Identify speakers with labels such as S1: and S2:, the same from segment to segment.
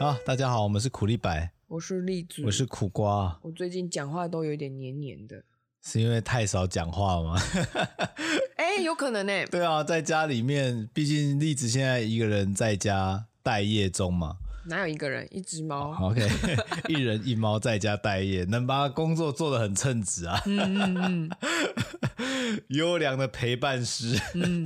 S1: 好，大家好，我们是苦力白，
S2: 我是栗子，
S1: 我是苦瓜。
S2: 我最近讲话都有点黏黏的，
S1: 是因为太少讲话吗？
S2: 哎、欸，有可能呢、欸。
S1: 对啊，在家里面，毕竟栗子现在一个人在家待业中嘛。
S2: 哪有一个人，一只猫。
S1: Oh, OK，一人一猫在家待业，能把工作做得很称职啊。嗯嗯嗯，优良的陪伴师。嗯。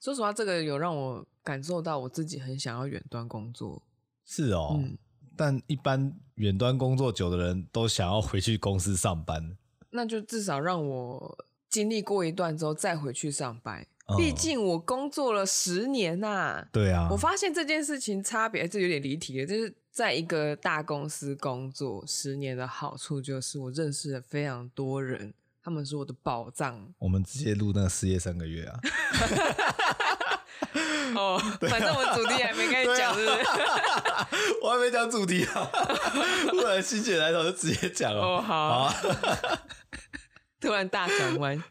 S2: 说实话，这个有让我感受到我自己很想要远端工作。
S1: 是哦，嗯、但一般远端工作久的人都想要回去公司上班。
S2: 那就至少让我经历过一段之后再回去上班。毕竟我工作了十年呐、啊，
S1: 对啊，
S2: 我发现这件事情差别，这有点离题了。就是在一个大公司工作十年的好处，就是我认识了非常多人，他们是我的宝藏。
S1: 我们直接录那个失业三个月啊！
S2: 哦，反正我们主题还没开始讲，是不是？
S1: 我还没讲主题啊！突然心血来潮就直接讲了。
S2: 哦，好。好 突然大转弯，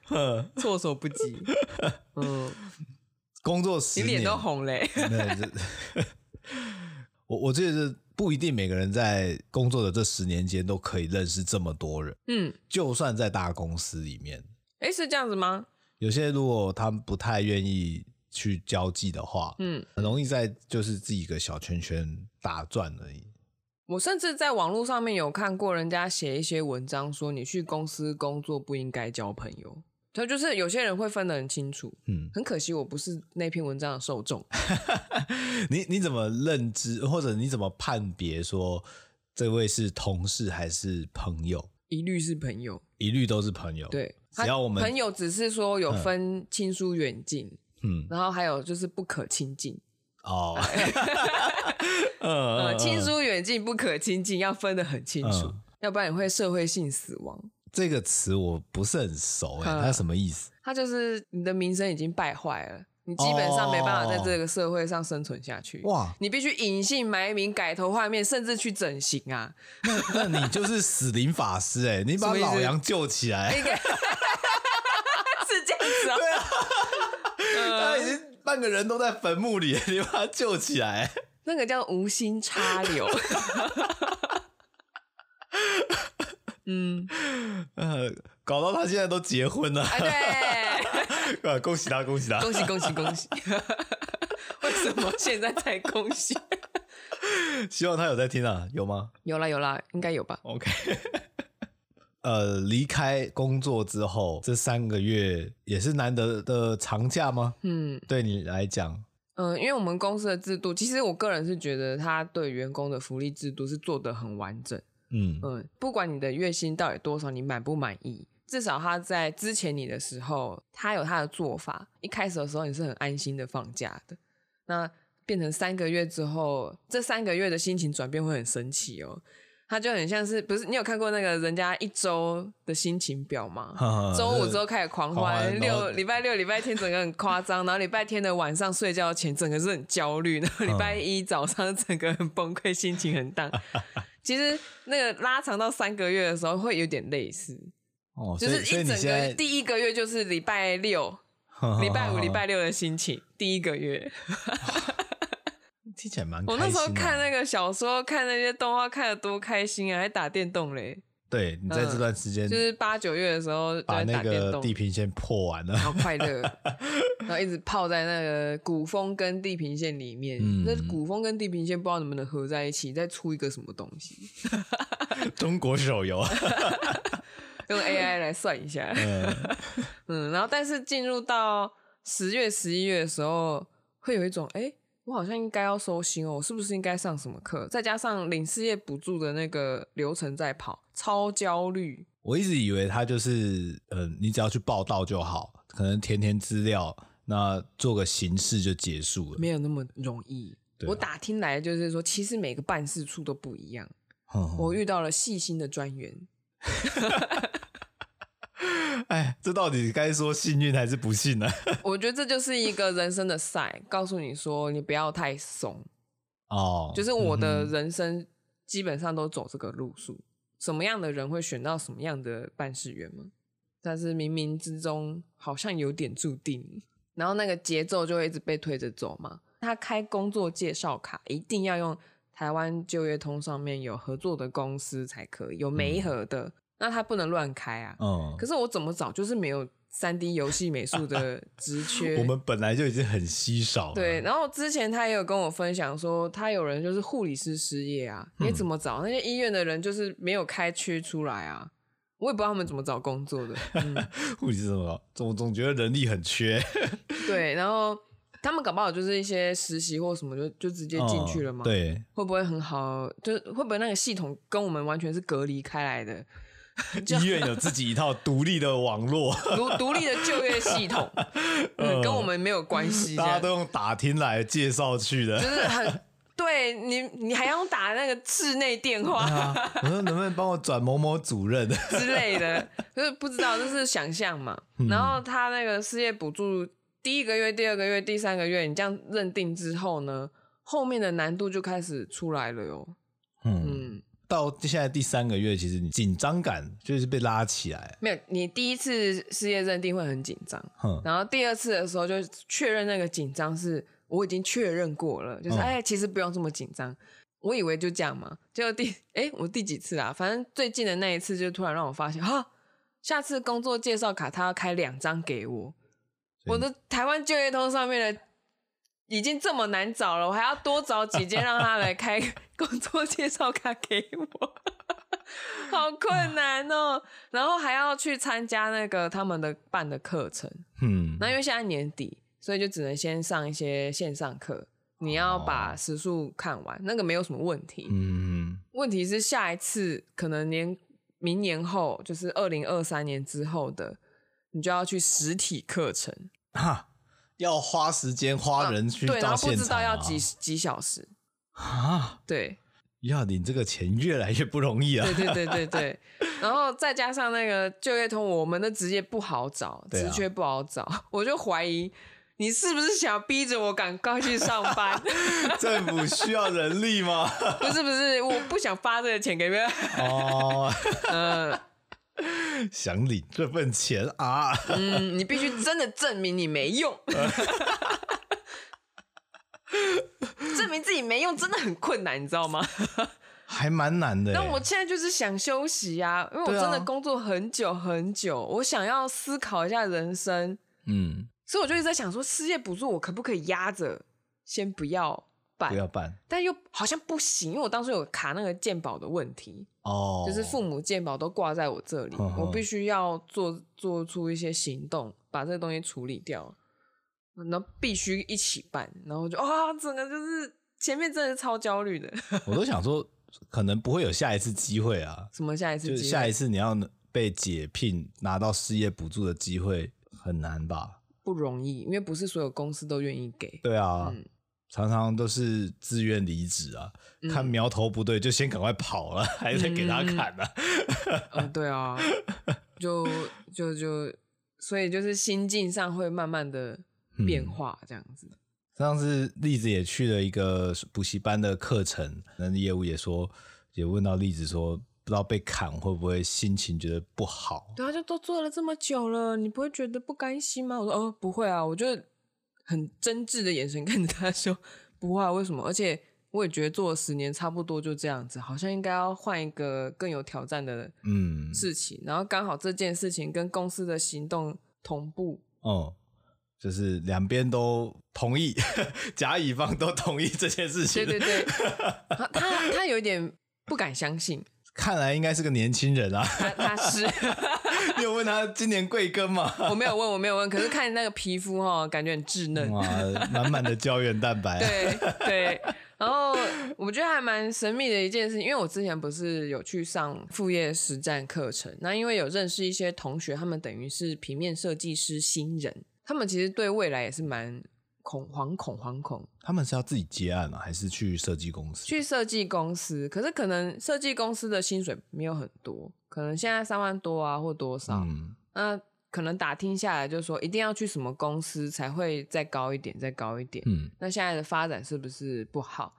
S2: 措手不及。嗯，
S1: 工作十年，
S2: 你脸都红嘞。
S1: 我我觉得不一定每个人在工作的这十年间都可以认识这么多人。嗯，就算在大公司里面，
S2: 哎，是这样子吗？
S1: 有些如果他们不太愿意去交际的话，嗯，很容易在就是自己一个小圈圈打转而已。
S2: 我甚至在网络上面有看过人家写一些文章，说你去公司工作不应该交朋友。他就是有些人会分得很清楚，嗯，很可惜我不是那篇文章的受众。
S1: 你你怎么认知，或者你怎么判别说这位是同事还是朋友？
S2: 一律是朋友，
S1: 一律都是朋友。
S2: 对，
S1: 只要我们
S2: 朋友只是说有分亲疏远近，嗯，然后还有就是不可亲近。哦，呃，亲疏远近不可亲近，要分得很清楚，嗯、要不然你会社会性死亡。
S1: 这个词我不是很熟哎，它什么意思？
S2: 它就是你的名声已经败坏了，你基本上没办法在这个社会上生存下去。哇，你必须隐姓埋名、改头换面，甚至去整形啊！
S1: 那那你就是死灵法师哎，你把老杨救起来，是
S2: 这样子啊？对啊，
S1: 他已经。半个人都在坟墓里，你把他救起来。
S2: 那个叫无心插柳。嗯，
S1: 呃，搞到他现在都结婚了。
S2: 啊、
S1: 对，恭喜他，恭喜他，
S2: 恭喜恭喜恭喜！为什么现在才恭喜？
S1: 希望他有在听啊，有吗？
S2: 有啦有啦，应该有吧。
S1: OK。呃，离开工作之后，这三个月也是难得的长假吗？嗯，对你来讲，
S2: 嗯、呃，因为我们公司的制度，其实我个人是觉得他对员工的福利制度是做得很完整。嗯嗯、呃，不管你的月薪到底多少，你满不满意，至少他在之前你的时候，他有他的做法。一开始的时候，你是很安心的放假的。那变成三个月之后，这三个月的心情转变会很神奇哦。他就很像是不是？你有看过那个人家一周的心情表吗？周五之后开始狂欢，六礼拜六、礼拜天整个很夸张，然后礼拜天的晚上睡觉前整个是很焦虑，然后礼拜一早上整个很崩溃，心情很荡。其实那个拉长到三个月的时候会有点类似，哦，就是一整个第一个月就是礼拜六、礼拜五、礼拜六的心情，第一个月。
S1: 听起来蛮……
S2: 我那时候看那个小说，看那些动画，看的多开心啊！还打电动嘞。
S1: 对，你在这段时间，
S2: 就是八九月的时候，
S1: 把那个地平线破完了，
S2: 好快乐。然后一直泡在那个古风跟地平线里面。那古风跟地平线不知道能不能合在一起，再出一个什么东西？
S1: 中国手游，
S2: 用 AI 来算一下。嗯，然后但是进入到十月、十一月的时候，会有一种哎。我好像应该要收心哦，我是不是应该上什么课？再加上领失业补助的那个流程在跑，超焦虑。
S1: 我一直以为他就是，呃，你只要去报道就好，可能填填资料，那做个形式就结束了。
S2: 没有那么容易。对我打听来就是说，其实每个办事处都不一样。我遇到了细心的专员。
S1: 哎，这到底该说幸运还是不幸呢？
S2: 我觉得这就是一个人生的赛，告诉你说你不要太松哦。就是我的人生基本上都走这个路数，嗯、什么样的人会选到什么样的办事员吗？但是冥冥之中好像有点注定，然后那个节奏就会一直被推着走嘛。他开工作介绍卡一定要用台湾就业通上面有合作的公司才可以，有媒合的，嗯、那他不能乱开啊。嗯。可是我怎么找就是没有三 D 游戏美术的职缺。
S1: 我们本来就已经很稀少了。
S2: 对，然后之前他也有跟我分享说，他有人就是护理师失业啊，你怎么找？嗯、那些医院的人就是没有开缺出来啊。我也不知道他们怎么找工作的。
S1: 护理是怎么总总觉得人力很缺。
S2: 对，然后他们搞不好就是一些实习或什么就就直接进去了嘛。
S1: 对，
S2: 会不会很好？就是会不会那个系统跟我们完全是隔离开来的？
S1: 医院有自己一套独立的网络，
S2: 独独立的就业系统，嗯，跟我们没有关系。
S1: 大家都用打听来介绍去的，
S2: 就是很。对你，你还用打那个室内电话？
S1: 啊、我说能不能帮我转某某主任
S2: 之类的，就是不知道，就是想象嘛。嗯、然后他那个失业补助，第一个月、第二个月、第三个月，你这样认定之后呢，后面的难度就开始出来了哟。嗯，嗯
S1: 到现在第三个月，其实你紧张感就是被拉起来。
S2: 没有，你第一次失业认定会很紧张，嗯、然后第二次的时候就确认那个紧张是。我已经确认过了，就是哎，其实不用这么紧张。我以为就这样嘛，结果第哎，我第几次啊？反正最近的那一次，就突然让我发现，哈，下次工作介绍卡他要开两张给我。我的台湾就业通上面的已经这么难找了，我还要多找几间让他来开 工作介绍卡给我，好困难哦。然后还要去参加那个他们的办的课程，嗯，那因为现在年底。所以就只能先上一些线上课，你要把时数看完，哦、那个没有什么问题。嗯，问题是下一次可能年明年后，就是二零二三年之后的，你就要去实体课程，
S1: 哈，要花时间花人去到现场、啊啊、对，然后不知道
S2: 要几几小时
S1: 啊？
S2: 对，
S1: 要领这个钱越来越不容易啊！
S2: 对对对对对，然后再加上那个就业通，我们的职业不好找，职缺不好找，啊、我就怀疑。你是不是想逼着我赶快去上班？
S1: 政府需要人力吗？
S2: 不是不是，我不想发这个钱给别人。哦，嗯，
S1: 想领这份钱啊？
S2: 嗯，你必须真的证明你没用，证明自己没用真的很困难，你知道吗？
S1: 还蛮难的。
S2: 但我现在就是想休息呀，因为我真的工作很久很久，我想要思考一下人生。嗯。所以我就一直在想说，失业补助我可不可以压着先不要办？
S1: 不要办，
S2: 但又好像不行，因为我当时有卡那个鉴宝的问题哦，就是父母鉴宝都挂在我这里，呵呵我必须要做做出一些行动，把这个东西处理掉，然后必须一起办，然后就啊，整个就是前面真的是超焦虑的。
S1: 我都想说，可能不会有下一次机会啊。
S2: 什么下一次机会？
S1: 就下一次你要被解聘拿到失业补助的机会很难吧？
S2: 不容易，因为不是所有公司都愿意给。
S1: 对啊，嗯、常常都是自愿离职啊，嗯、看苗头不对就先赶快跑了，还在给他砍呢、啊。
S2: 嗯，嗯，对啊，就就就，所以就是心境上会慢慢的变化，这样子。嗯、
S1: 上次栗子也去了一个补习班的课程，那业务也说，也问到栗子说。不知道被砍会不会心情觉得不好？
S2: 对啊，就都做了这么久了，你不会觉得不甘心吗？我说哦，不会啊，我就很真挚的眼神看着他说不会啊，为什么？而且我也觉得做了十年差不多就这样子，好像应该要换一个更有挑战的嗯事情。嗯、然后刚好这件事情跟公司的行动同步，
S1: 哦、嗯，就是两边都同意，甲乙方都同意这件事情。
S2: 对对对，他他，他有一点不敢相信。
S1: 看来应该是个年轻人啊，
S2: 他他是，
S1: 你有问他今年贵庚吗？
S2: 我没有问，我没有问。可是看那个皮肤哈，感觉很稚嫩，
S1: 哇，满满的胶原蛋白啊。
S2: 对对，然后我觉得还蛮神秘的一件事情，因为我之前不是有去上副业实战课程，那因为有认识一些同学，他们等于是平面设计师新人，他们其实对未来也是蛮。恐惶恐惶恐，
S1: 他们是要自己接案吗？还是去设计公司？
S2: 去设计公司，可是可能设计公司的薪水没有很多，可能现在三万多啊，或多少？嗯，那可能打听下来，就是说一定要去什么公司才会再高一点，再高一点。嗯，那现在的发展是不是不好？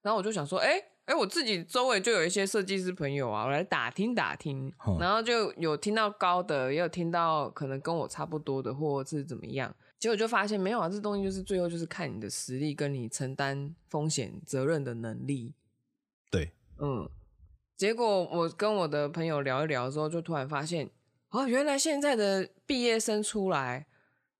S2: 然后我就想说，哎、欸、哎、欸，我自己周围就有一些设计师朋友啊，我来打听打听，嗯、然后就有听到高的，也有听到可能跟我差不多的，或是怎么样。结果就发现没有啊，这东西就是最后就是看你的实力跟你承担风险责任的能力。
S1: 对，
S2: 嗯。结果我跟我的朋友聊一聊之后，就突然发现，哦，原来现在的毕业生出来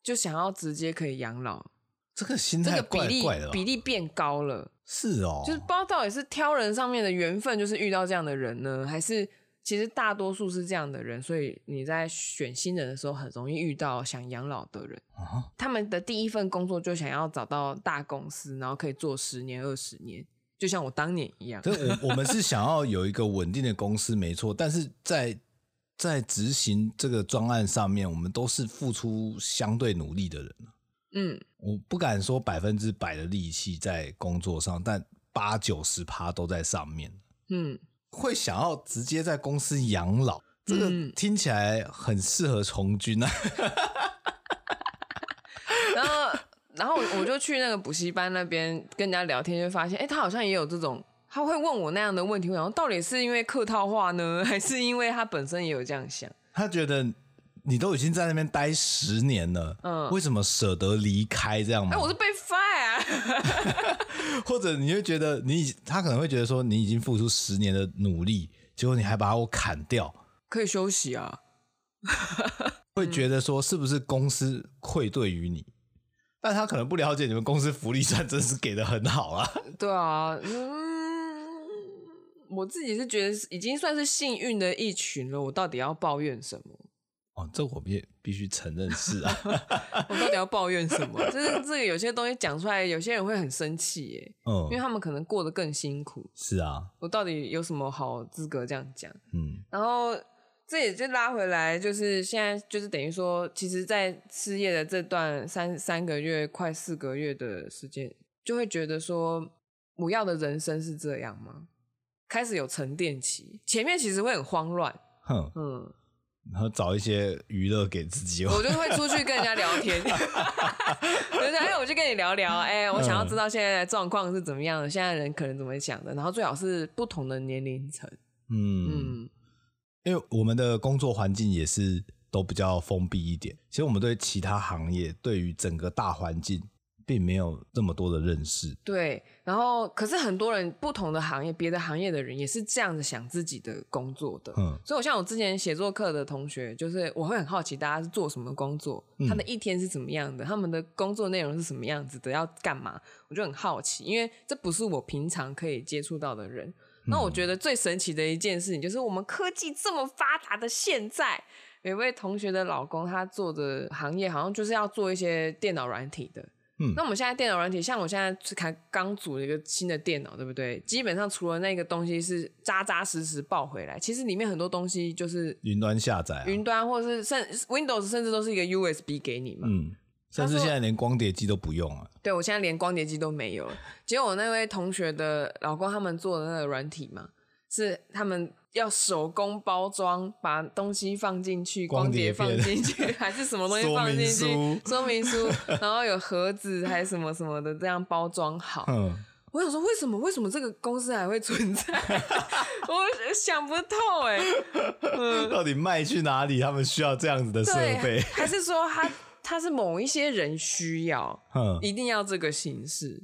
S2: 就想要直接可以养老，
S1: 这个心态怪怪的，
S2: 比例变高了。
S1: 是哦，
S2: 就是不知道到底是挑人上面的缘分，就是遇到这样的人呢，还是其实大多数是这样的人，所以你在选新人的时候很容易遇到想养老的人。
S1: 啊，
S2: 他们的第一份工作就想要找到大公司，然后可以做十年、二十年。就像我当年一
S1: 样，我我们是想要有一个稳定的公司，没错。但是在在执行这个专案上面，我们都是付出相对努力的人。
S2: 嗯，
S1: 我不敢说百分之百的力气在工作上，但八九十趴都在上面。
S2: 嗯，
S1: 会想要直接在公司养老，这个听起来很适合从军啊。
S2: 然后。然后我就去那个补习班那边跟人家聊天，就发现，哎，他好像也有这种，他会问我那样的问题。我想，到底是因为客套话呢，还是因为他本身也有这样想？
S1: 他觉得你都已经在那边待十年了，嗯，为什么舍得离开这样吗？
S2: 哎，我是被 fire，啊
S1: 或者你会觉得你，他可能会觉得说，你已经付出十年的努力，结果你还把我砍掉，
S2: 可以休息啊？
S1: 会觉得说，是不是公司愧对于你？但他可能不了解你们公司福利算真是给的很好啊。
S2: 对啊，嗯，我自己是觉得已经算是幸运的一群了。我到底要抱怨什么？
S1: 哦，这我们也必须承认是啊。
S2: 我到底要抱怨什么？就是这个有些东西讲出来，有些人会很生气耶。
S1: 嗯，
S2: 因为他们可能过得更辛苦。
S1: 是啊。
S2: 我到底有什么好资格这样讲？
S1: 嗯，
S2: 然后。这也就拉回来，就是现在，就是等于说，其实，在失业的这段三三个月、快四个月的时间，就会觉得说，我要的人生是这样吗？开始有沉淀期，前面其实会很慌乱，
S1: 哼，嗯，然后找一些娱乐给自己，
S2: 我就会出去跟人家聊天，对对，哎，我就跟你聊聊，哎，我想要知道现在的状况是怎么样的，现在人可能怎么想的，然后最好是不同的年龄层，
S1: 嗯。嗯。因为我们的工作环境也是都比较封闭一点，其实我们对其他行业，对于整个大环境，并没有这么多的认识。
S2: 对，然后可是很多人不同的行业，别的行业的人也是这样子想自己的工作的。
S1: 嗯，
S2: 所以我像我之前写作课的同学，就是我会很好奇大家是做什么工作，他的一天是怎么样的，他们的工作内容是什么样子的，要干嘛，我就很好奇，因为这不是我平常可以接触到的人。那我觉得最神奇的一件事情，就是我们科技这么发达的现在，有一位同学的老公，他做的行业好像就是要做一些电脑软体的。
S1: 嗯，
S2: 那我们现在电脑软体，像我现在才刚组了一个新的电脑，对不对？基本上除了那个东西是扎扎实实抱回来，其实里面很多东西就是
S1: 云端下载，
S2: 云端或者是甚 Windows 甚至都是一个 USB 给你嘛。
S1: 嗯。甚至现在连光碟机都不用了。
S2: 对，我现在连光碟机都没有了。结果我那位同学的老公他们做的那个软体嘛，是他们要手工包装，把东西放进去，光碟放进去，还是什么东西放进去？说明书，然后有盒子还是什么什么的，这样包装好。
S1: 嗯，
S2: 我想说，为什么为什么这个公司还会存在？我想不透哎。嗯，
S1: 到底卖去哪里？他们需要这样子的设备，
S2: 还是说他？他是某一些人需要，
S1: 嗯，
S2: 一定要这个形式，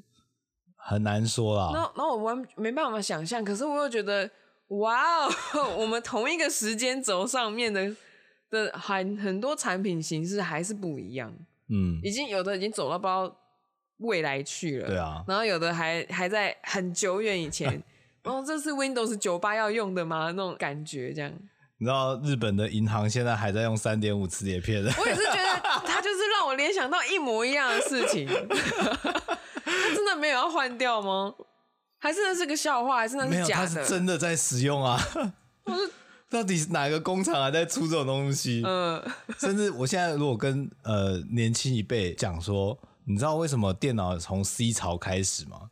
S1: 很难说啦。
S2: 那那我完没办法想象，可是我又觉得，哇哦，我们同一个时间轴上面的的很很多产品形式还是不一样，
S1: 嗯，
S2: 已经有的已经走到不知道未来去了，
S1: 对啊，
S2: 然后有的还还在很久远以前，哦这是 Windows 九八要用的吗？那种感觉这样。
S1: 你知道日本的银行现在还在用三点五磁碟片的？
S2: 我也是觉得他就是让我联想到一模一样的事情。他真的没有要换掉吗？还是那是个笑话？还是那是假的？
S1: 他是真的在使用啊！到底是哪个工厂还在出这种东西？
S2: 嗯，
S1: 甚至我现在如果跟呃年轻一辈讲说，你知道为什么电脑从 C 槽开始吗？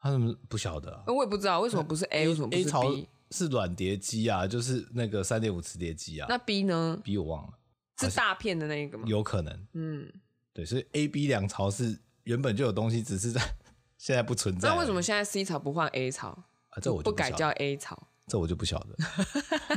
S1: 他们不晓得啊。
S2: 我也不知道为什么不是 A，为什么不是 B？
S1: 是软碟机啊，就是那个三点五磁碟机啊。
S2: 那 B 呢
S1: ？B 我忘了，
S2: 是大片的那一个吗？
S1: 有可能。
S2: 嗯，
S1: 对，所以 A、B 两槽是原本就有东西，只是在现在不存在。
S2: 那为什么现在 C 槽不换 A 槽？
S1: 啊，这我就不，
S2: 不改叫 A 槽，
S1: 这我就不晓得。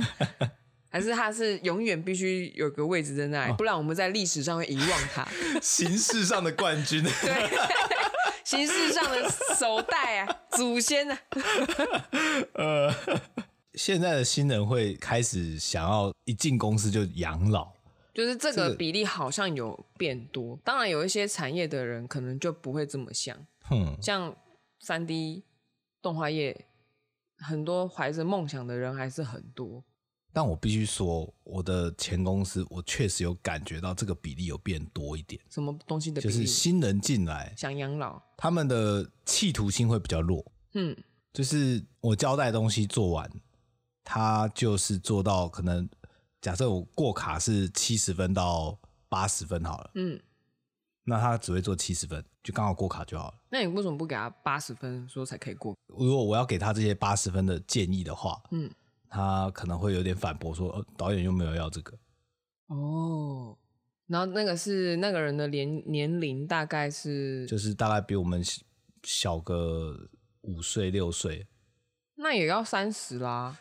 S2: 还是他是永远必须有个位置在那里，哦、不然我们在历史上会遗忘他。
S1: 形式上的冠军，
S2: 对，形式上的首代啊，祖先啊。
S1: 呃，现在的新人会开始想要一进公司就养老，
S2: 就是这个比例好像有变多。当然，有一些产业的人可能就不会这么想。嗯，像三 D 动画业。很多怀着梦想的人还是很多，
S1: 但我必须说，我的前公司我确实有感觉到这个比例有变多一点。
S2: 什么东西的比例？
S1: 就是新人进来
S2: 想养老，
S1: 他们的企图心会比较弱。嗯，就是我交代东西做完，他就是做到可能假设我过卡是七十分到八十分好了。嗯。那他只会做七十分，就刚好过卡就好了。
S2: 那你为什么不给他八十分，说才可以过？
S1: 如果我要给他这些八十分的建议的话，嗯，他可能会有点反驳说，呃，导演又没有要这个。
S2: 哦，然后那个是那个人的年年龄大概是，
S1: 就是大概比我们小个五岁六岁，
S2: 那也要三十啦。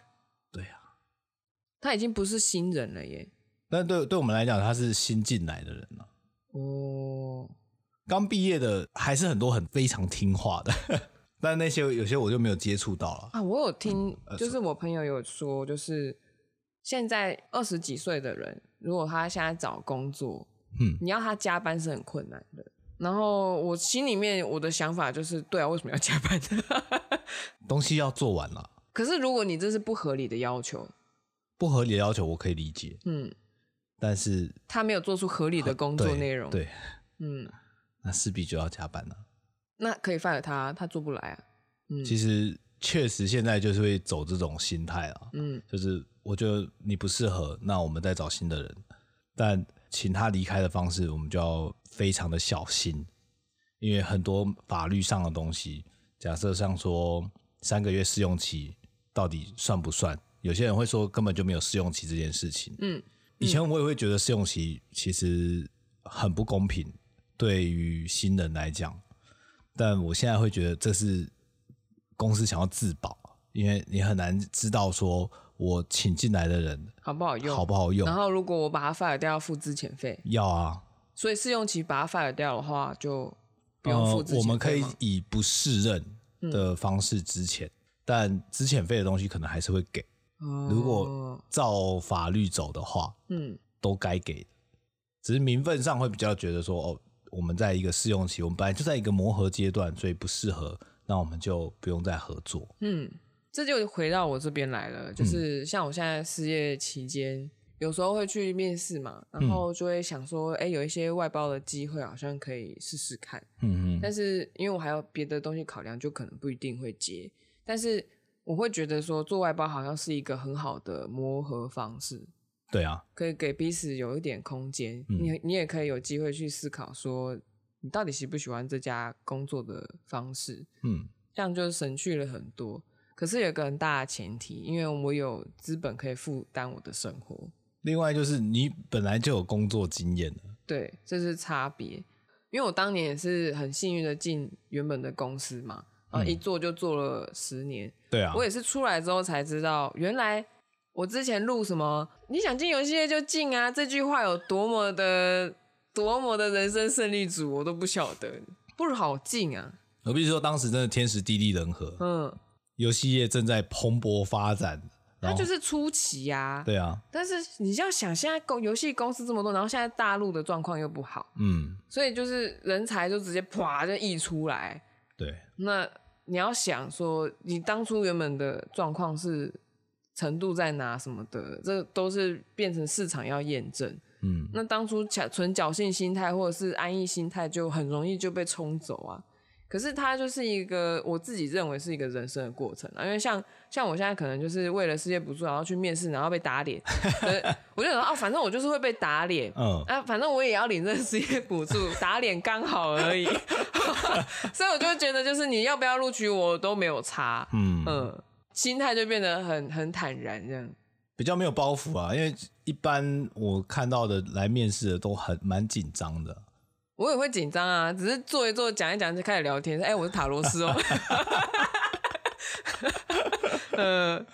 S1: 对啊，
S2: 他已经不是新人了耶。
S1: 但对对我们来讲，他是新进来的人了。哦，刚毕业的还是很多很非常听话的，但那些有些我就没有接触到了
S2: 啊。我有听，就是我朋友有说，就是现在二十几岁的人，如果他现在找工作，嗯，你要他加班是很困难的。然后我心里面我的想法就是，对啊，为什么要加班呢？
S1: 东西要做完了。
S2: 可是如果你这是不合理的要求，
S1: 不合理的要求我可以理解，嗯。但是
S2: 他没有做出合理的工作内容，
S1: 对，对嗯，那势必就要加班了。
S2: 那可以 fire 他，他做不来啊。
S1: 嗯，其实确实现在就是会走这种心态啊，嗯，就是我觉得你不适合，那我们再找新的人。但请他离开的方式，我们就要非常的小心，因为很多法律上的东西，假设像说三个月试用期到底算不算？有些人会说根本就没有试用期这件事情，嗯。以前我也会觉得试用期其实很不公平，对于新人来讲。但我现在会觉得这是公司想要自保，因为你很难知道说我请进来的人
S2: 好不好用，
S1: 好不好用。
S2: 然后如果我把它 fire 掉，要付资遣费。
S1: 要啊。
S2: 所以试用期把它 fire 掉的话，就不用付
S1: 我们可以以不适任的方式资遣，嗯，但资遣费的东西可能还是会给。如果照法律走的话，嗯，都该给的，只是名分上会比较觉得说，哦，我们在一个试用期，我们本来就在一个磨合阶段，所以不适合，那我们就不用再合作。
S2: 嗯，这就回到我这边来了，就是像我现在失业期间，有时候会去面试嘛，然后就会想说，哎，有一些外包的机会，好像可以试试看。嗯嗯，但是因为我还有别的东西考量，就可能不一定会接，但是。我会觉得说做外包好像是一个很好的磨合方式，
S1: 对啊，
S2: 可以给彼此有一点空间。嗯、你你也可以有机会去思考说，你到底喜不喜欢这家工作的方式？嗯，这样就省去了很多。可是有个很大的前提，因为我有资本可以负担我的生活。
S1: 另外就是你本来就有工作经验了，
S2: 对，这是差别。因为我当年也是很幸运的进原本的公司嘛。啊！一做就做了十年，
S1: 对啊，
S2: 我也是出来之后才知道，原来我之前录什么“你想进游戏业就进啊”这句话有多么的、多么的人生胜利组，我都不晓得，不好进啊！
S1: 我必须说，当时真的天时地利人和，嗯，游戏业正在蓬勃发展，
S2: 它就是初期呀、啊，
S1: 对啊。
S2: 但是你要想，现在公游戏公司这么多，然后现在大陆的状况又不好，嗯，所以就是人才就直接啪就溢出来，
S1: 对，
S2: 那。你要想说，你当初原本的状况是程度在哪什么的，这都是变成市场要验证。嗯，那当初存侥幸心态或者是安逸心态，就很容易就被冲走啊。可是它就是一个我自己认为是一个人生的过程啊，因为像像我现在可能就是为了失业补助，然后去面试，然后被打脸，我就想说哦，反正我就是会被打脸，嗯，啊，反正我也要领这个失业补助，打脸刚好而已，所以我就觉得就是你要不要录取我都没有差，嗯嗯，心态就变得很很坦然这样，
S1: 比较没有包袱啊，因为一般我看到的来面试的都很蛮紧张的。
S2: 我也会紧张啊，只是做一做，讲一讲就开始聊天。哎、欸，我是塔罗斯哦。嗯，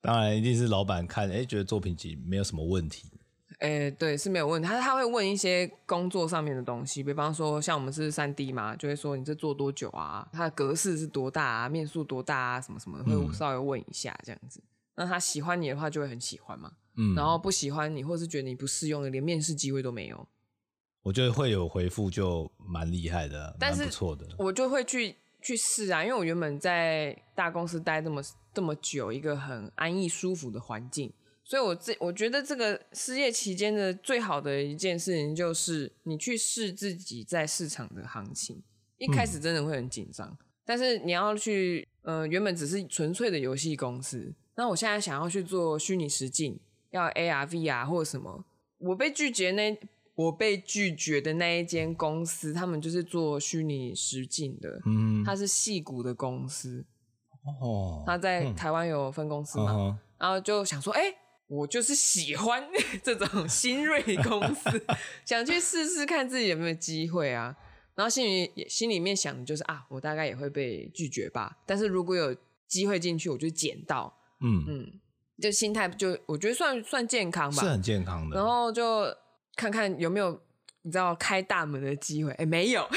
S1: 当然一定是老板看，哎、欸，觉得作品集没有什么问题。
S2: 哎、欸，对，是没有问题。他他会问一些工作上面的东西，比方说像我们是三 D 嘛，就会说你这做多久啊？它的格式是多大啊？面数多大啊？什么什么，会稍微问一下这样子。嗯、那他喜欢你的话，就会很喜欢嘛。嗯。然后不喜欢你，或是觉得你不适用的，连面试机会都没有。
S1: 我觉得会有回复就蛮厉害的，蛮不错的。
S2: 我就会去去试啊，因为我原本在大公司待这么这么久，一个很安逸舒服的环境。所以我这我觉得这个失业期间的最好的一件事情就是你去试自己在市场的行情。一开始真的会很紧张，嗯、但是你要去呃原本只是纯粹的游戏公司，那我现在想要去做虚拟实境，要 AR、VR 或者什么，我被拒绝那我被拒绝的那一间公司，他们就是做虚拟实境的，嗯，它是戏谷的公司，哦，他在台湾有分公司嘛，嗯、然后就想说，哎、欸。我就是喜欢 这种新锐公司，想去试试看自己有没有机会啊。然后心里心里面想的就是啊，我大概也会被拒绝吧。但是如果有机会进去，我就捡到。嗯嗯，就心态就我觉得算算健康吧，
S1: 是很健康的。
S2: 然后就看看有没有你知道开大门的机会。哎、欸，没有。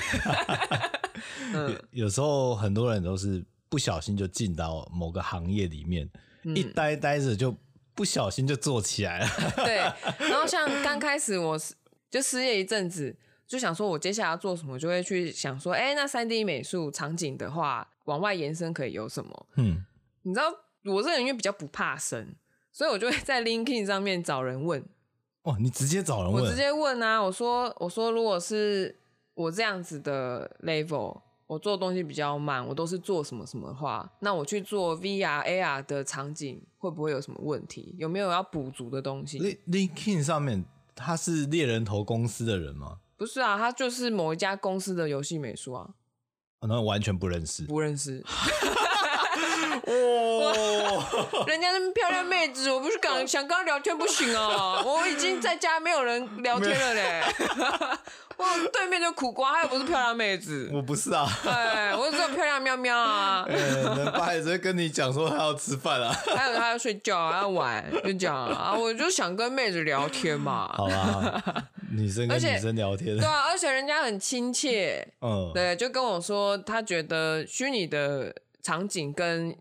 S1: 嗯、有，有时候很多人都是不小心就进到某个行业里面，嗯、一待待着就。不小心就做起来了。
S2: 对，然后像刚开始我是就失业一阵子，就想说我接下来要做什么，就会去想说，哎，那三 D 美术场景的话，往外延伸可以有什么？嗯，你知道我这个人因为比较不怕生，所以我就会在 LinkedIn 上面找人问。
S1: 哦，你直接找人问？
S2: 我直接问啊，我说我说如果是我这样子的 level。我做东西比较慢，我都是做什么什么的话，那我去做 VR、AR 的场景会不会有什么问题？有没有要补足的东西
S1: ？LinkedIn 上面他是猎人头公司的人吗？
S2: 不是啊，他就是某一家公司的游戏美术啊。
S1: 那完全不认识，
S2: 不认识。哇！人家那么漂亮妹子，我不是刚想跟她聊天不行啊？我已经在家没有人聊天了嘞。哇，对面就苦瓜，她又不是漂亮妹子。
S1: 我不是啊，
S2: 哎，我只有漂亮喵喵啊。
S1: 爸也在跟你讲说他要吃饭啊，
S2: 还有他要睡觉，还要玩，就讲啊，我就想跟妹子聊天嘛。
S1: 好啊，女生跟女生聊天。
S2: 对啊，而且人家很亲切，嗯，对，就跟我说，他觉得虚拟的场景跟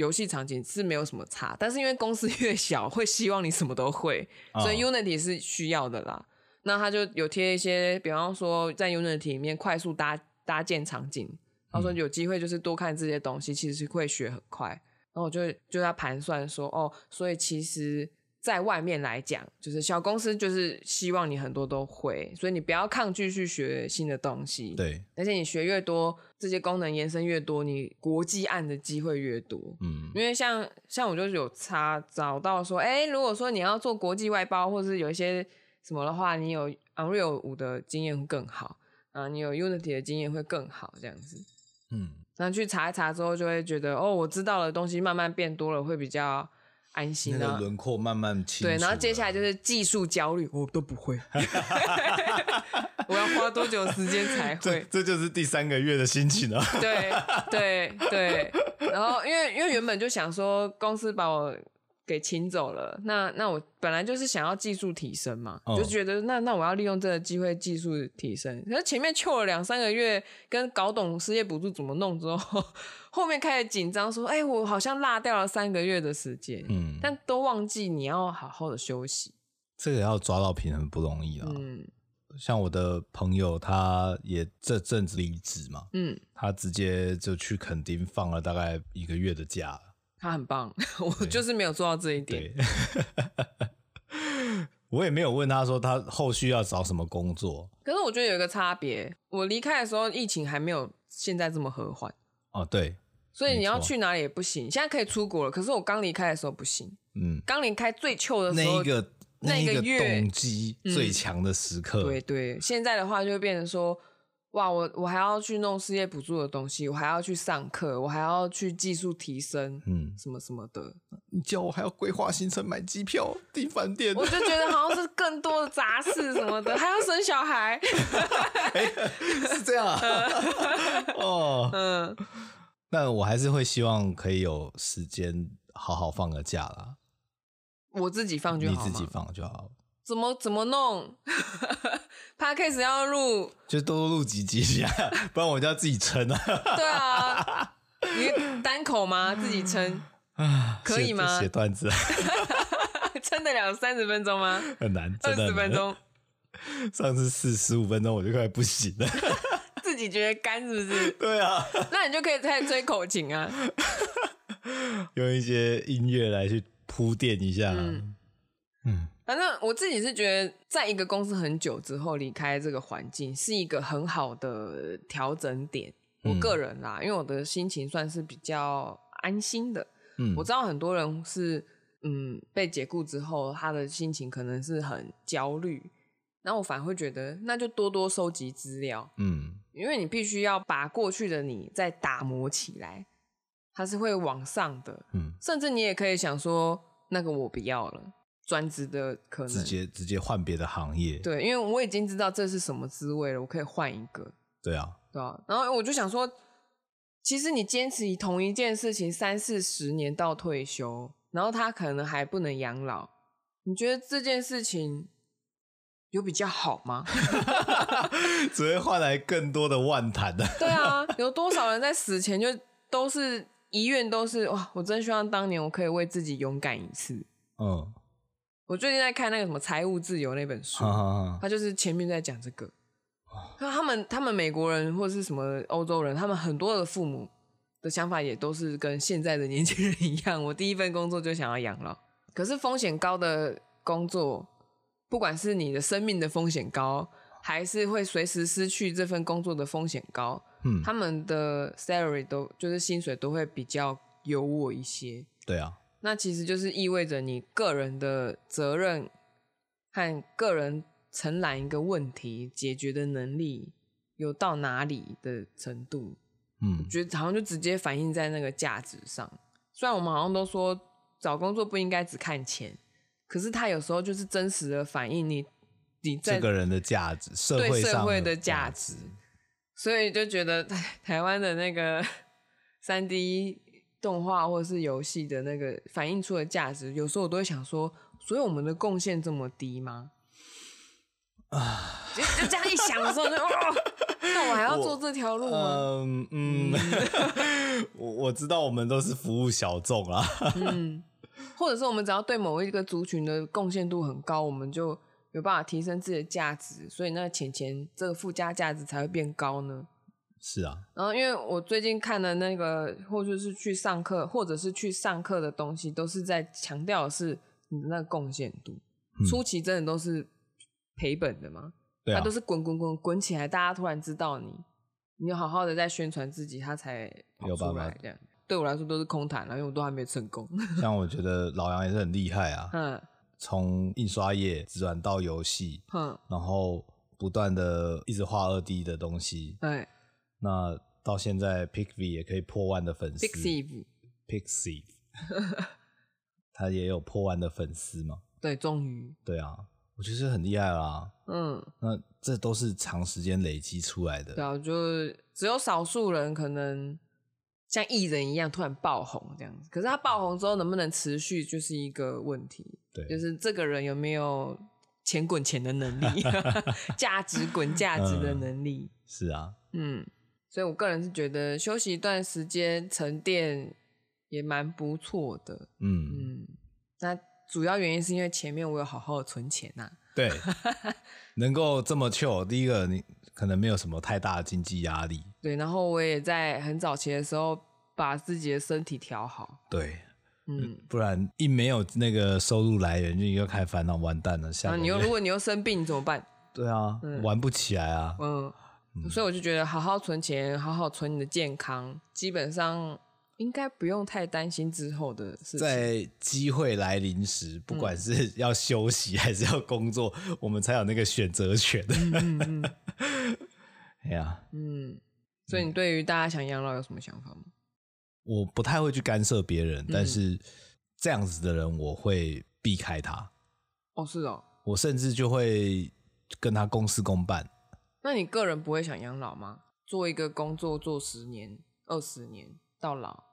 S2: 游戏场景是没有什么差，但是因为公司 越小，会希望你什么都会，所以 Unity 是需要的啦。那他就有贴一些，比方说在 Unity 里面快速搭搭建场景，他说有机会就是多看这些东西，其实是会学很快。然后我就就在盘算说，哦，所以其实在外面来讲，就是小公司就是希望你很多都会，所以你不要抗拒去学新的东西。
S1: 对，
S2: 而且你学越多，这些功能延伸越多，你国际案的机会越多。嗯，因为像像我就有查找到说，哎，如果说你要做国际外包，或者是有一些。什么的话，你有 Unreal 五的经验会更好啊，你有 Unity 的经验会更好，这样子。嗯，那去查一查之后，就会觉得哦，我知道的东西慢慢变多了，会比较安心啊。
S1: 那个轮廓慢慢清。
S2: 对，然后接下来就是技术焦虑，我都不会。我要花多久时间才会？
S1: 这这就是第三个月的心情了。
S2: 对对对，然后因为因为原本就想说公司把我。给请走了，那那我本来就是想要技术提升嘛，哦、就觉得那那我要利用这个机会技术提升。可是前面糗了两三个月，跟搞懂失业补助怎么弄之后，后面开始紧张，说：“哎、欸，我好像落掉了三个月的时间。”嗯，但都忘记你要好好的休息。
S1: 这个要抓到平衡不容易啊。嗯，像我的朋友，他也这阵子离职嘛，嗯，他直接就去垦丁放了大概一个月的假。
S2: 他很棒，我就是没有做到这一点。
S1: 我也没有问他说他后续要找什么工作。
S2: 可是我觉得有一个差别，我离开的时候疫情还没有现在这么和缓。
S1: 哦，对，
S2: 所以你要去哪里也不行。现在可以出国了，可是我刚离开的时候不行。嗯，刚离开最糗的时候，
S1: 那一个那个月动机最强的时刻。
S2: 嗯、对对，现在的话就会变成说。哇，我我还要去弄失业补助的东西，我还要去上课，我还要去技术提升，嗯，什么什么的。
S1: 你叫我还要规划行程、买机票、订饭店，
S2: 我就觉得好像是更多的杂事什么的，还要生小孩，
S1: 欸、是这样啊？哦，嗯，那我还是会希望可以有时间好好放个假啦。
S2: 我自己放就好，
S1: 你自己放就好。
S2: 怎么怎么弄？Podcast 要录，
S1: 就多录几集呀，不然我就要自己撑了。
S2: 对啊，你单口吗？自己撑啊可以吗？
S1: 写段子，
S2: 撑得了三十分钟吗？
S1: 很难，
S2: 二十分钟。
S1: 上次四十五分钟我就快不行了，
S2: 自己觉得干是不是？
S1: 对啊，
S2: 那你就可以再吹口琴啊，
S1: 用一些音乐来去铺垫一下。嗯。
S2: 嗯反正我自己是觉得，在一个公司很久之后离开这个环境，是一个很好的调整点。我个人啦，因为我的心情算是比较安心的。嗯，我知道很多人是嗯被解雇之后，他的心情可能是很焦虑。然后我反而会觉得，那就多多收集资料。嗯，因为你必须要把过去的你再打磨起来，它是会往上的。嗯，甚至你也可以想说，那个我不要了。专职的可能
S1: 直接直接换别的行业，
S2: 对，因为我已经知道这是什么滋味了，我可以换一个。
S1: 对啊，
S2: 对啊。然后我就想说，其实你坚持以同一件事情三四十年到退休，然后他可能还不能养老，你觉得这件事情有比较好吗？
S1: 只会换来更多的万谈的。
S2: 对啊，有多少人在死前就都是遗愿都是哇，我真希望当年我可以为自己勇敢一次。嗯。我最近在看那个什么财务自由那本书，他就是前面在讲这个。那他们他们美国人或者是什么欧洲人，他们很多的父母的想法也都是跟现在的年轻人一样。我第一份工作就想要养老，可是风险高的工作，不管是你的生命的风险高，还是会随时失去这份工作的风险高，嗯，他们的 salary 都就是薪水都会比较优渥一些。
S1: 对啊。
S2: 那其实就是意味着你个人的责任和个人承揽一个问题解决的能力有到哪里的程度，嗯，觉得好像就直接反映在那个价值上。虽然我们好像都说找工作不应该只看钱，可是它有时候就是真实的反映你你在
S1: 这个人的价值，社会
S2: 对社会的价值。所以就觉得台 湾的那个三 D。动画或者是游戏的那个反映出的价值，有时候我都会想说，所以我们的贡献这么低吗？啊，就就这样一想的时候就，就哦，那我还要做这条路吗？嗯
S1: 嗯，我我知道我们都是服务小众啊，
S2: 嗯，或者是我们只要对某一个族群的贡献度很高，我们就有办法提升自己的价值，所以那钱钱这个附加价值才会变高呢。
S1: 是啊，
S2: 然后因为我最近看的那个，或者是去上课，或者是去上课的东西，都是在强调的是你的那个贡献度。嗯、初期真的都是赔本的嘛？对、啊，它都是滚滚滚滚起来，大家突然知道你，你好好的在宣传自己，他才有出来这样。对我来说都是空谈了，因为我都还没成功。
S1: 像我觉得老杨也是很厉害啊，嗯，从印刷业转到游戏，嗯，然后不断的一直画二 D 的东西，对。那到现在，Pixiv 也可以破万的粉丝。Pixiv，Pixiv，他也有破万的粉丝嘛？
S2: 对，终于。
S1: 对啊，我觉得是很厉害啦。嗯，那这都是长时间累积出来的。
S2: 对啊，就只有少数人可能像艺人一样突然爆红这样子，可是他爆红之后能不能持续，就是一个问题。
S1: 对，
S2: 就是这个人有没有钱滚钱的能力，价值滚价值的能力。
S1: 嗯、是啊，
S2: 嗯。所以，我个人是觉得休息一段时间沉淀也蛮不错的。嗯嗯，那主要原因是因为前面我有好好的存钱呐、啊。
S1: 对，能够这么 chill，第一个你可能没有什么太大的经济压力。
S2: 对，然后我也在很早期的时候把自己的身体调好。
S1: 对，嗯，不然一没有那个收入来源，就又开始烦恼，完蛋了。下、啊、
S2: 你又如果你又生病你怎么办？
S1: 对啊，嗯、玩不起来啊。
S2: 嗯。所以我就觉得，好好存钱，好好存你的健康，基本上应该不用太担心之后的事情。
S1: 在机会来临时，不管是要休息还是要工作，嗯、我们才有那个选择权。嗯嗯。哎呀，
S2: 嗯。所以你对于大家想养老有什么想法吗？
S1: 我不太会去干涉别人，但是这样子的人我会避开他。
S2: 哦，是哦。
S1: 我甚至就会跟他公事公办。
S2: 那你个人不会想养老吗？做一个工作做十年、二十年到老，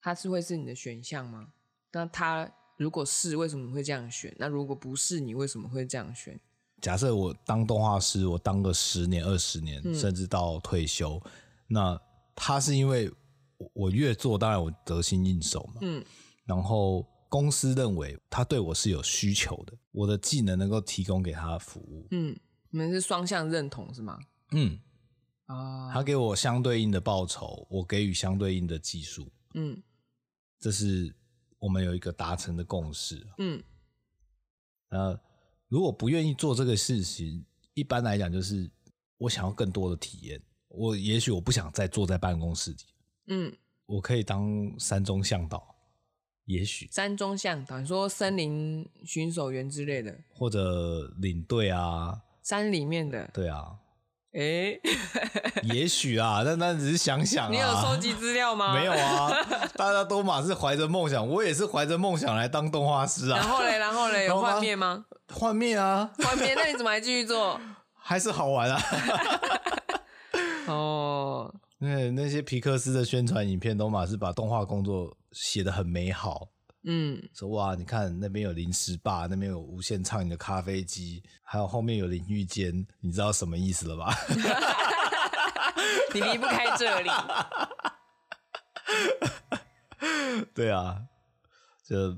S2: 它是会是你的选项吗？那他如果是，为什么会这样选？那如果不是，你为什么会这样选？
S1: 假设我当动画师，我当个十年、二十年，嗯、甚至到退休，那他是因为我越做，当然我得心应手嘛。嗯，然后公司认为他对我是有需求的，我的技能能够提供给他服务。
S2: 嗯，你们是双向认同是吗？
S1: 嗯，啊，他给我相对应的报酬，我给予相对应的技术。嗯，这是我们有一个达成的共识。嗯，呃。如果不愿意做这个事情，一般来讲就是我想要更多的体验。我也许我不想再坐在办公室里，嗯，我可以当山中向导，也许
S2: 山中向导，你说森林巡守员之类的，
S1: 或者领队啊，
S2: 山里面的，
S1: 对啊。
S2: 哎，欸、
S1: 也许啊，但但只是想想啊。
S2: 你有收集资料吗？
S1: 没有啊，大家都嘛是怀着梦想，我也是怀着梦想来当动画师啊。
S2: 然后嘞，然后嘞，有幻灭吗？
S1: 幻灭啊，
S2: 幻灭，那你怎么还继续做？
S1: 还是好玩啊。哦，那那些皮克斯的宣传影片都嘛是把动画工作写得很美好。嗯，说哇，你看那边有零食吧，那边有无限畅饮的咖啡机，还有后面有淋浴间，你知道什么意思了吧？
S2: 你离不开这里。
S1: 对啊，就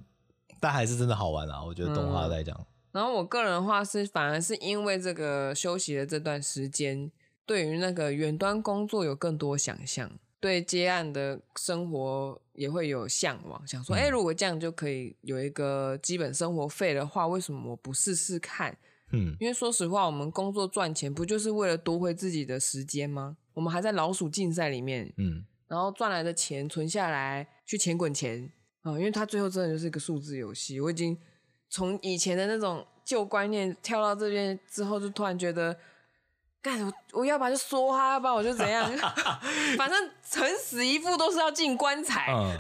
S1: 但还是真的好玩啊！我觉得动画来讲、嗯。
S2: 然后我个人的话是，反而是因为这个休息的这段时间，对于那个远端工作有更多想象。对接案的生活也会有向往，想说，哎、嗯，如果这样就可以有一个基本生活费的话，为什么我不试试看？嗯，因为说实话，我们工作赚钱不就是为了夺回自己的时间吗？我们还在老鼠竞赛里面，嗯，然后赚来的钱存下来去钱滚钱啊，因为它最后真的就是一个数字游戏。我已经从以前的那种旧观念跳到这边之后，就突然觉得。干我我要不然就说他，要不然我就怎样，反正成死一副都是要进棺材。嗯、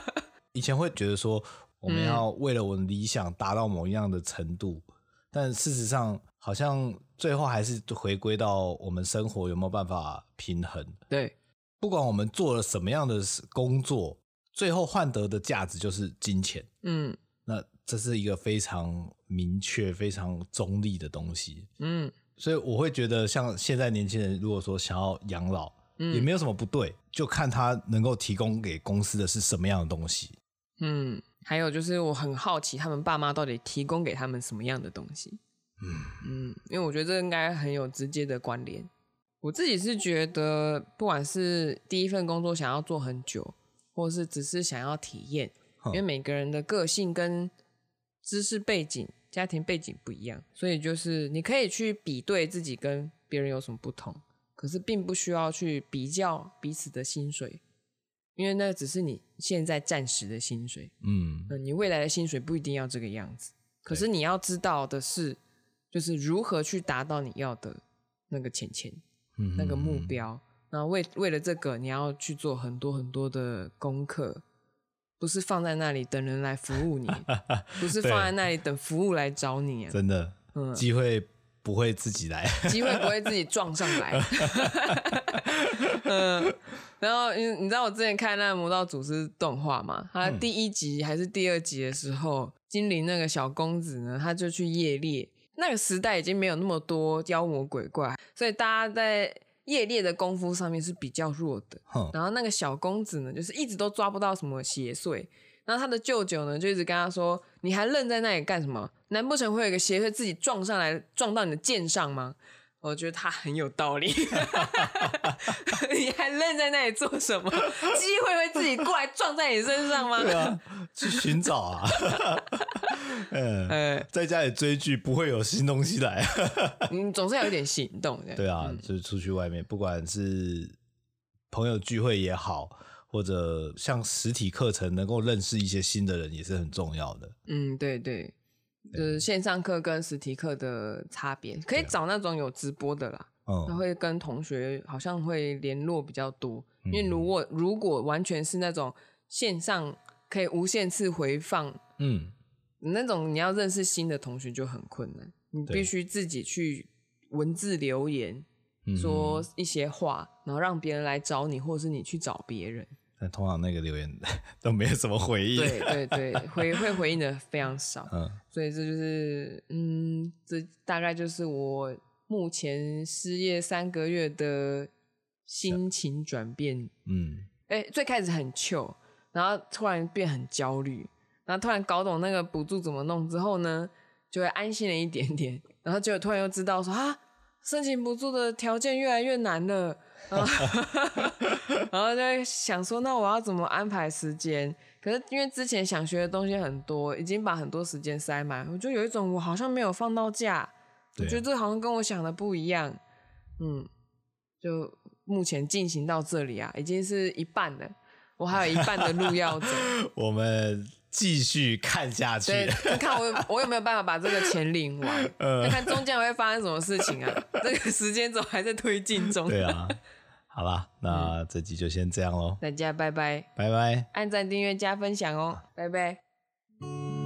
S1: 以前会觉得说我们要为了我的理想达到某一样的程度，嗯、但事实上好像最后还是回归到我们生活有没有办法平衡。
S2: 对，
S1: 不管我们做了什么样的工作，最后换得的价值就是金钱。嗯，那这是一个非常明确、非常中立的东西。嗯。所以我会觉得，像现在年轻人如果说想要养老，嗯，也没有什么不对，就看他能够提供给公司的是什么样的东西。
S2: 嗯，还有就是我很好奇，他们爸妈到底提供给他们什么样的东西？嗯嗯，因为我觉得这应该很有直接的关联。我自己是觉得，不管是第一份工作想要做很久，或是只是想要体验，因为每个人的个性跟知识背景。家庭背景不一样，所以就是你可以去比对自己跟别人有什么不同，可是并不需要去比较彼此的薪水，因为那只是你现在暂时的薪水。嗯，你未来的薪水不一定要这个样子。可是你要知道的是，就是如何去达到你要的那个钱钱，嗯，那个目标。那为为了这个，你要去做很多很多的功课。不是放在那里等人来服务你，不是放在 那里等服务来找你。
S1: 真的，嗯，机会不会自己来，
S2: 机会不会自己撞上来。嗯，然后你你知道我之前看那个《魔道祖师》动画吗？他第一集还是第二集的时候，嗯、精灵那个小公子呢，他就去夜猎。那个时代已经没有那么多妖魔鬼怪，所以大家在。夜猎的功夫上面是比较弱的，然后那个小公子呢，就是一直都抓不到什么邪祟，然后他的舅舅呢，就一直跟他说：“你还愣在那里干什么？难不成会有一个邪祟自己撞上来，撞到你的剑上吗？”我觉得他很有道理，你还愣在那里做什么？机会会自己过来撞在你身上吗？
S1: 对啊，去寻找啊！嗯，欸、在家里追剧不会有新东西来，
S2: 你总是要有点行动。
S1: 对啊，嗯、就是出去外面，不管是朋友聚会也好，或者像实体课程能够认识一些新的人，也是很重要的。
S2: 嗯，对对。就是线上课跟实体课的差别，可以找那种有直播的啦，他、嗯、会跟同学好像会联络比较多。因为如果如果完全是那种线上可以无限次回放，嗯，那种你要认识新的同学就很困难，你必须自己去文字留言，对说一些话，然后让别人来找你，或是你去找别人。
S1: 但通常那个留言 都没有什么回应。
S2: 对对对，回 会回应的非常少。嗯，所以这就是，嗯，这大概就是我目前失业三个月的心情转变。嗯，哎、欸，最开始很糗，然后突然变很焦虑，然后突然搞懂那个补助怎么弄之后呢，就会安心了一点点。然后结果突然又知道说啊，申请补助的条件越来越难了。然后，然后就会想说，那我要怎么安排时间？可是因为之前想学的东西很多，已经把很多时间塞满，我就有一种我好像没有放到假。我觉得这好像跟我想的不一样。嗯，就目前进行到这里啊，已经是一半了，我还有一半的路要走。
S1: 我们。继续看下去，
S2: 对，看我我有没有办法把这个钱领完，呃、看中间会发生什么事情啊？这个时间轴还在推进中。
S1: 对啊，好啦，那这集就先这样喽，
S2: 大家拜拜，
S1: 拜拜，
S2: 按赞、订阅、加分享哦，拜拜。